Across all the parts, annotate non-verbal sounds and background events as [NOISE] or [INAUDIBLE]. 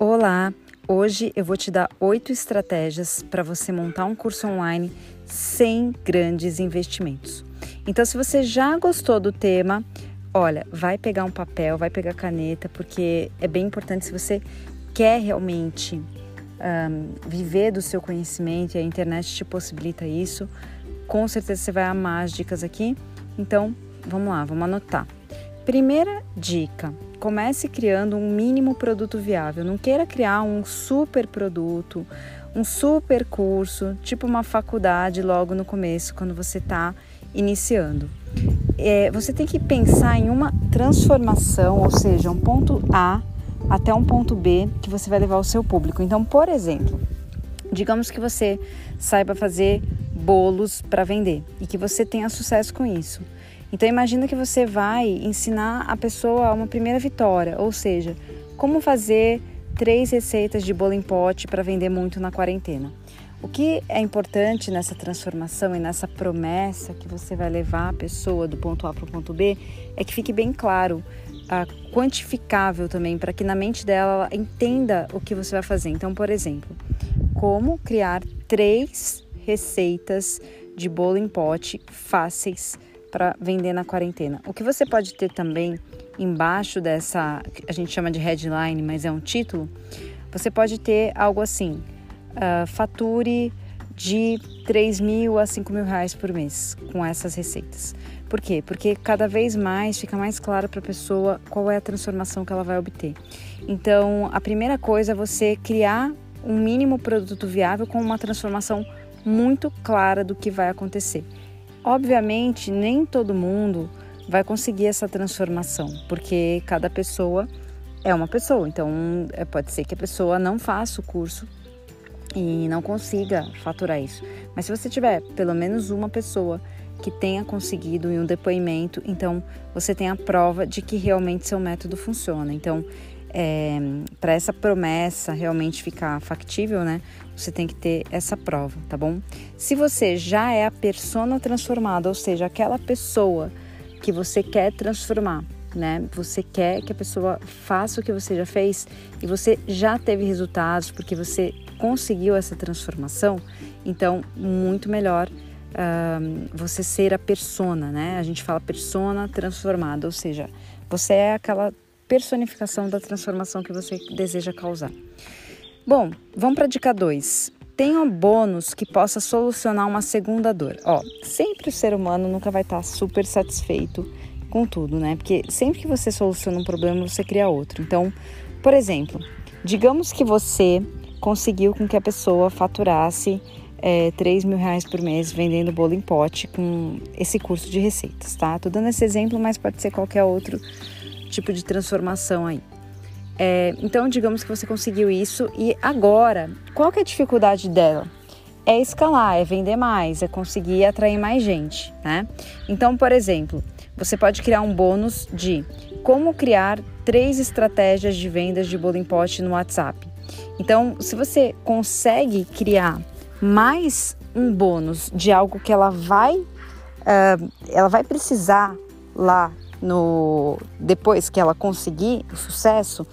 Olá! Hoje eu vou te dar oito estratégias para você montar um curso online sem grandes investimentos. Então, se você já gostou do tema, olha, vai pegar um papel, vai pegar caneta, porque é bem importante se você quer realmente um, viver do seu conhecimento e a internet te possibilita isso. Com certeza você vai amar as dicas aqui. Então, vamos lá, vamos anotar. Primeira dica: comece criando um mínimo produto viável. Não queira criar um super produto, um super curso, tipo uma faculdade logo no começo, quando você está iniciando. É, você tem que pensar em uma transformação, ou seja, um ponto A até um ponto B que você vai levar ao seu público. Então, por exemplo, digamos que você saiba fazer bolos para vender e que você tenha sucesso com isso. Então imagina que você vai ensinar a pessoa uma primeira vitória, ou seja, como fazer três receitas de bolo em pote para vender muito na quarentena. O que é importante nessa transformação e nessa promessa que você vai levar a pessoa do ponto A para o ponto B é que fique bem claro, uh, quantificável também, para que na mente dela ela entenda o que você vai fazer. Então, por exemplo, como criar três receitas de bolo em pote fáceis para vender na quarentena. O que você pode ter também embaixo dessa, a gente chama de headline, mas é um título, você pode ter algo assim: uh, fature de 3 mil a 5 mil reais por mês com essas receitas. Por quê? Porque cada vez mais fica mais claro para a pessoa qual é a transformação que ela vai obter. Então, a primeira coisa é você criar um mínimo produto viável com uma transformação muito clara do que vai acontecer. Obviamente, nem todo mundo vai conseguir essa transformação, porque cada pessoa é uma pessoa. Então, é, pode ser que a pessoa não faça o curso e não consiga faturar isso. Mas se você tiver pelo menos uma pessoa que tenha conseguido em um depoimento, então você tem a prova de que realmente seu método funciona. Então, é, para essa promessa realmente ficar factível, né? Você tem que ter essa prova, tá bom? Se você já é a persona transformada, ou seja, aquela pessoa que você quer transformar, né? Você quer que a pessoa faça o que você já fez e você já teve resultados porque você conseguiu essa transformação, então muito melhor você ser a persona, né? A gente fala persona transformada, ou seja, você é aquela personificação da transformação que você deseja causar. Bom, vamos para a dica 2. Tenha um bônus que possa solucionar uma segunda dor. Ó, sempre o ser humano nunca vai estar super satisfeito com tudo, né? Porque sempre que você soluciona um problema, você cria outro. Então, por exemplo, digamos que você conseguiu com que a pessoa faturasse é, 3 mil reais por mês vendendo bolo em pote com esse curso de receitas, tá? Tô dando esse exemplo, mas pode ser qualquer outro tipo de transformação aí. É, então, digamos que você conseguiu isso e agora, qual que é a dificuldade dela? É escalar, é vender mais, é conseguir atrair mais gente, né? Então, por exemplo, você pode criar um bônus de como criar três estratégias de vendas de bolo em pote no WhatsApp. Então, se você consegue criar mais um bônus de algo que ela vai, uh, ela vai precisar lá no depois que ela conseguir o sucesso,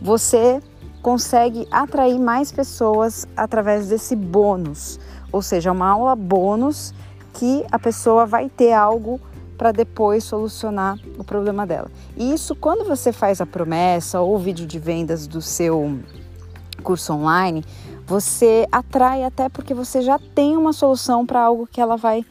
você consegue atrair mais pessoas através desse bônus, ou seja, uma aula bônus que a pessoa vai ter algo para depois solucionar o problema dela. E isso quando você faz a promessa ou o vídeo de vendas do seu curso online, você atrai até porque você já tem uma solução para algo que ela vai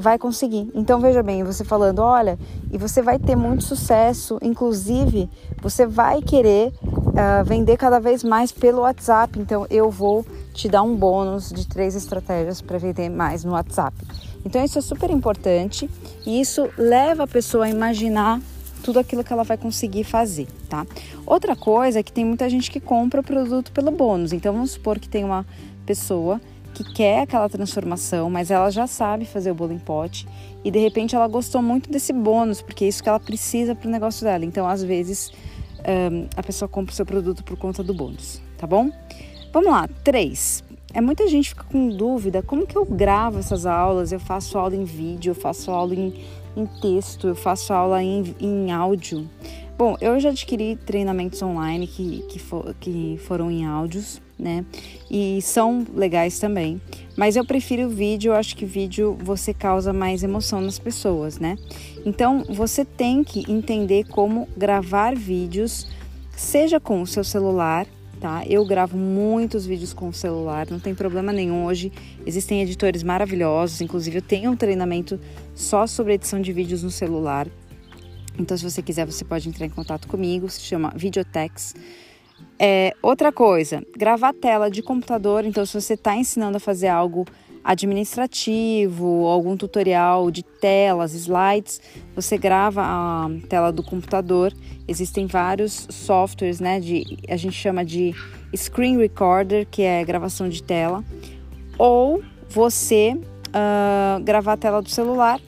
vai conseguir. Então veja bem, você falando, olha, e você vai ter muito sucesso, inclusive você vai querer uh, vender cada vez mais pelo WhatsApp. Então eu vou te dar um bônus de três estratégias para vender mais no WhatsApp. Então isso é super importante e isso leva a pessoa a imaginar tudo aquilo que ela vai conseguir fazer, tá? Outra coisa é que tem muita gente que compra o produto pelo bônus. Então vamos supor que tem uma pessoa que quer aquela transformação, mas ela já sabe fazer o bolo em pote e de repente ela gostou muito desse bônus, porque é isso que ela precisa para o negócio dela. Então, às vezes, um, a pessoa compra o seu produto por conta do bônus, tá bom? Vamos lá, três. É muita gente fica com dúvida, como que eu gravo essas aulas? Eu faço aula em vídeo, eu faço aula em, em texto, eu faço aula em, em áudio. Bom, eu já adquiri treinamentos online que, que, for, que foram em áudios, né? E são legais também. Mas eu prefiro vídeo, eu acho que vídeo você causa mais emoção nas pessoas, né? Então você tem que entender como gravar vídeos, seja com o seu celular, tá? Eu gravo muitos vídeos com o celular, não tem problema nenhum. Hoje existem editores maravilhosos, inclusive eu tenho um treinamento só sobre edição de vídeos no celular. Então, se você quiser, você pode entrar em contato comigo, se chama Videotex. É, outra coisa, gravar tela de computador. Então, se você está ensinando a fazer algo administrativo, algum tutorial de telas, slides, você grava a tela do computador. Existem vários softwares, né? De, a gente chama de screen recorder, que é gravação de tela, ou você uh, gravar a tela do celular,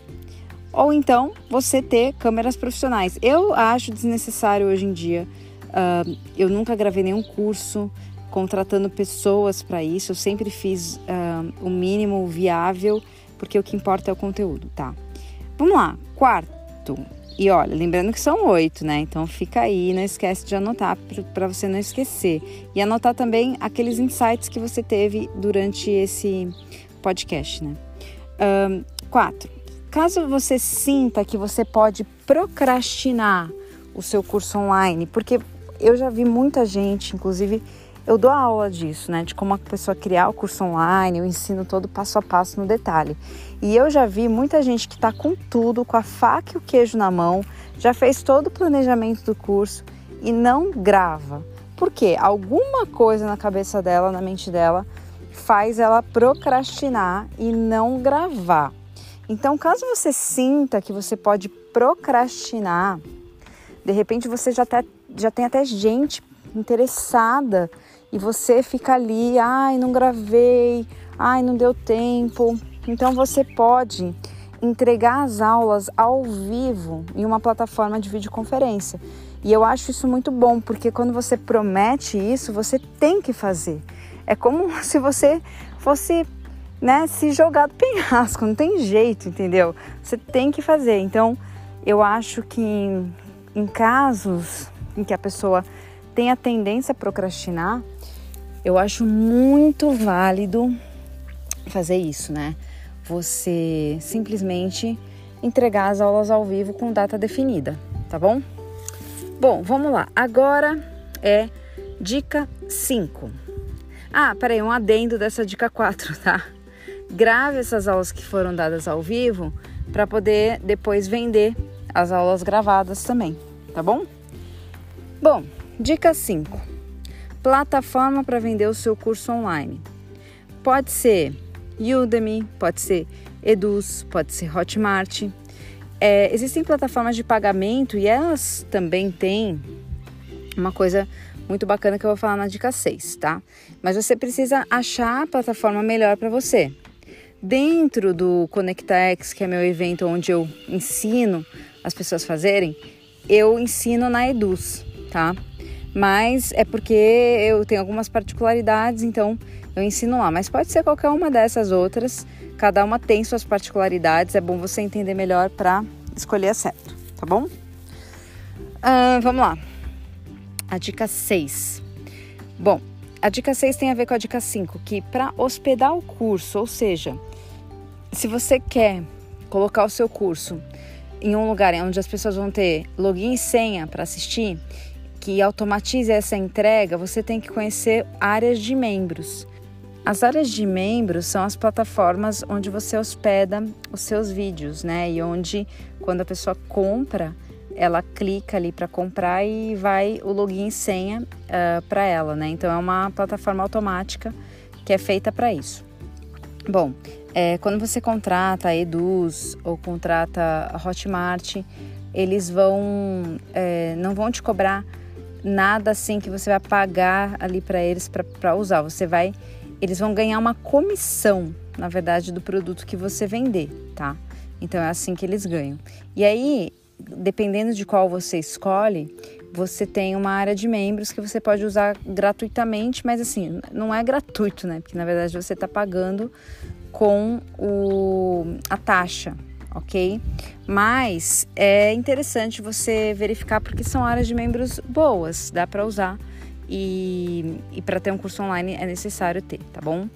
ou então você ter câmeras profissionais. Eu acho desnecessário hoje em dia. Uh, eu nunca gravei nenhum curso contratando pessoas para isso. Eu sempre fiz uh, o mínimo viável, porque o que importa é o conteúdo, tá? Vamos lá, quarto. E olha, lembrando que são oito, né? Então fica aí, não esquece de anotar para você não esquecer. E anotar também aqueles insights que você teve durante esse podcast, né? Um, quatro. Caso você sinta que você pode procrastinar o seu curso online, porque eu já vi muita gente, inclusive eu dou aula disso, né? De como a pessoa criar o curso online, eu ensino todo passo a passo no detalhe. E eu já vi muita gente que está com tudo, com a faca e o queijo na mão, já fez todo o planejamento do curso e não grava. Por quê? Alguma coisa na cabeça dela, na mente dela, faz ela procrastinar e não gravar. Então, caso você sinta que você pode procrastinar, de repente você já, tá, já tem até gente interessada e você fica ali, ai, não gravei, ai, não deu tempo. Então você pode entregar as aulas ao vivo em uma plataforma de videoconferência. E eu acho isso muito bom, porque quando você promete isso, você tem que fazer. É como [LAUGHS] se você fosse né, se jogar do penhasco, não tem jeito, entendeu? Você tem que fazer. Então, eu acho que em, em casos em que a pessoa tem a tendência a procrastinar, eu acho muito válido fazer isso, né? Você simplesmente entregar as aulas ao vivo com data definida, tá bom? Bom, vamos lá. Agora é dica 5. Ah, peraí, um adendo dessa dica 4, [LAUGHS] tá? Grave essas aulas que foram dadas ao vivo para poder depois vender as aulas gravadas também, tá bom? Bom, Dica 5: plataforma para vender o seu curso online. Pode ser Udemy, pode ser Eduz, pode ser Hotmart. É, existem plataformas de pagamento e elas também têm uma coisa muito bacana que eu vou falar na dica 6, tá? Mas você precisa achar a plataforma melhor para você. Dentro do ConectaX, que é meu evento onde eu ensino as pessoas a fazerem, eu ensino na Eduz, tá? mas é porque eu tenho algumas particularidades, então eu ensino lá. Mas pode ser qualquer uma dessas outras, cada uma tem suas particularidades, é bom você entender melhor para escolher certo, tá bom? Uh, vamos lá. A dica 6. Bom, a dica 6 tem a ver com a dica 5, que para hospedar o curso, ou seja, se você quer colocar o seu curso em um lugar onde as pessoas vão ter login e senha para assistir, que automatize essa entrega, você tem que conhecer áreas de membros. As áreas de membros são as plataformas onde você hospeda os seus vídeos, né? E onde, quando a pessoa compra, ela clica ali para comprar e vai o login e senha uh, ah, para ela, né? Então é uma plataforma automática que é feita para isso. Bom, é, quando você contrata a Eduz ou contrata a Hotmart, eles vão é, não vão te cobrar nada assim que você vai pagar ali para eles para usar. Você vai, eles vão ganhar uma comissão, na verdade, do produto que você vender, tá? Então é assim que eles ganham. E aí, dependendo de qual você escolhe, você tem uma área de membros que você pode usar gratuitamente, mas assim, não é gratuito, né? Porque na verdade você está pagando com o, a taxa, ok? Mas é interessante você verificar porque são áreas de membros boas, dá para usar e, e para ter um curso online é necessário ter, tá bom?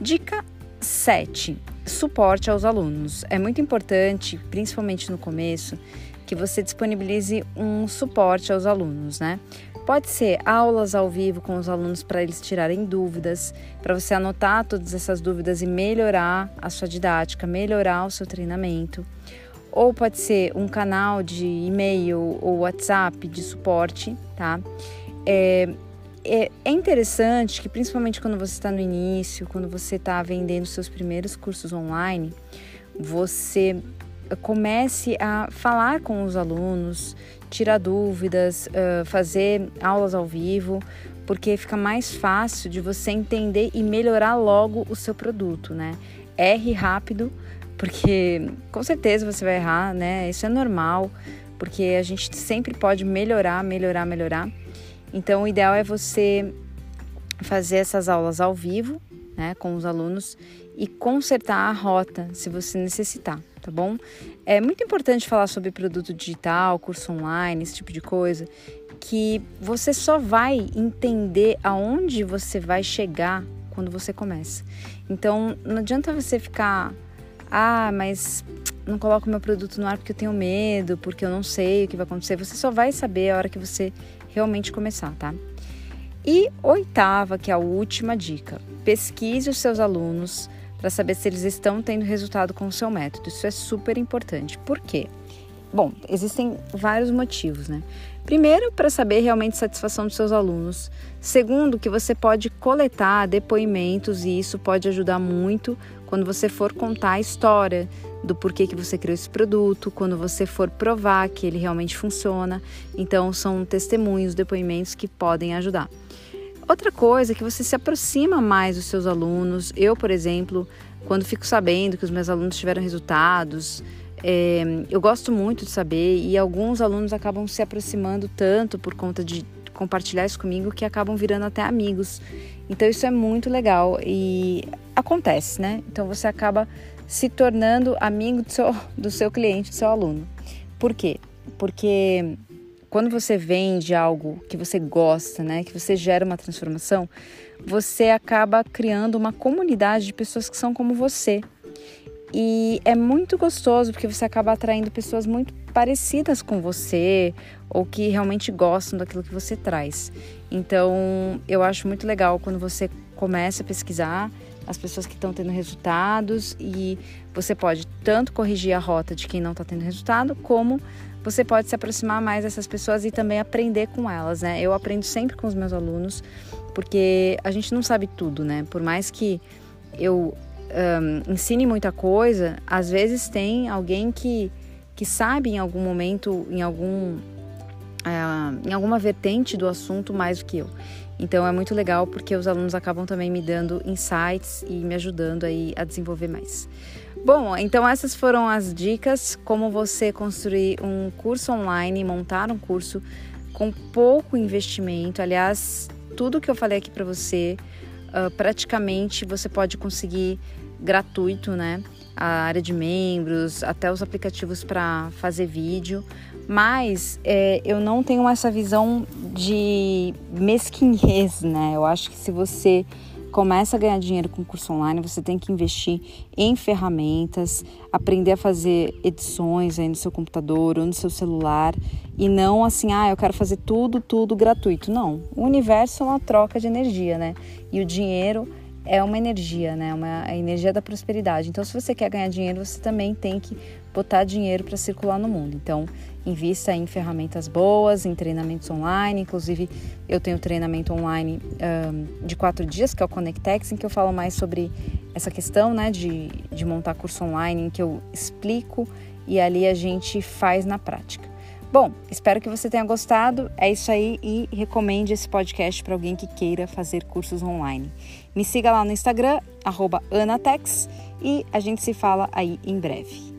Dica 7. Suporte aos alunos. É muito importante, principalmente no começo, que você disponibilize um suporte aos alunos, né? Pode ser aulas ao vivo com os alunos para eles tirarem dúvidas, para você anotar todas essas dúvidas e melhorar a sua didática, melhorar o seu treinamento. Ou pode ser um canal de e-mail ou WhatsApp de suporte, tá? É, é, é interessante que, principalmente quando você está no início, quando você está vendendo seus primeiros cursos online, você comece a falar com os alunos, tirar dúvidas, fazer aulas ao vivo, porque fica mais fácil de você entender e melhorar logo o seu produto, né? Erre rápido, porque com certeza você vai errar, né? Isso é normal, porque a gente sempre pode melhorar, melhorar, melhorar. Então, o ideal é você fazer essas aulas ao vivo, né, com os alunos e consertar a rota se você necessitar tá bom? É muito importante falar sobre produto digital, curso online, esse tipo de coisa, que você só vai entender aonde você vai chegar quando você começa. Então, não adianta você ficar, ah, mas não coloco meu produto no ar porque eu tenho medo, porque eu não sei o que vai acontecer. Você só vai saber a hora que você realmente começar, tá? E oitava, que é a última dica: pesquise os seus alunos para saber se eles estão tendo resultado com o seu método. Isso é super importante. Por quê? Bom, existem vários motivos, né? Primeiro, para saber realmente a satisfação dos seus alunos. Segundo, que você pode coletar depoimentos e isso pode ajudar muito quando você for contar a história do porquê que você criou esse produto, quando você for provar que ele realmente funciona. Então, são testemunhos, depoimentos que podem ajudar. Outra coisa é que você se aproxima mais dos seus alunos. Eu, por exemplo, quando fico sabendo que os meus alunos tiveram resultados, é, eu gosto muito de saber e alguns alunos acabam se aproximando tanto por conta de compartilhar isso comigo que acabam virando até amigos. Então isso é muito legal e acontece, né? Então você acaba se tornando amigo do seu, do seu cliente, do seu aluno. Por quê? Porque quando você vende algo que você gosta, né, que você gera uma transformação, você acaba criando uma comunidade de pessoas que são como você. E é muito gostoso porque você acaba atraindo pessoas muito parecidas com você ou que realmente gostam daquilo que você traz. Então, eu acho muito legal quando você começa a pesquisar as pessoas que estão tendo resultados e você pode tanto corrigir a rota de quem não está tendo resultado, como você pode se aproximar mais dessas pessoas e também aprender com elas, né? Eu aprendo sempre com os meus alunos, porque a gente não sabe tudo, né? Por mais que eu um, ensine muita coisa, às vezes tem alguém que, que sabe em algum momento, em algum uh, em alguma vertente do assunto mais do que eu. Então é muito legal porque os alunos acabam também me dando insights e me ajudando aí a desenvolver mais. Bom, então essas foram as dicas como você construir um curso online, montar um curso com pouco investimento. Aliás, tudo que eu falei aqui para você, uh, praticamente você pode conseguir gratuito, né? A área de membros, até os aplicativos para fazer vídeo. Mas é, eu não tenho essa visão de mesquinhez, né? Eu acho que se você começa a ganhar dinheiro com curso online, você tem que investir em ferramentas, aprender a fazer edições aí no seu computador ou no seu celular e não assim, ah, eu quero fazer tudo, tudo gratuito. Não, o universo é uma troca de energia, né? E o dinheiro é uma energia, né? Uma a energia da prosperidade. Então, se você quer ganhar dinheiro, você também tem que botar dinheiro para circular no mundo. Então, invista em ferramentas boas, em treinamentos online. Inclusive, eu tenho treinamento online um, de quatro dias, que é o Conectex, em que eu falo mais sobre essa questão né, de, de montar curso online, em que eu explico e ali a gente faz na prática. Bom, espero que você tenha gostado. É isso aí e recomende esse podcast para alguém que queira fazer cursos online. Me siga lá no Instagram, anatex, e a gente se fala aí em breve.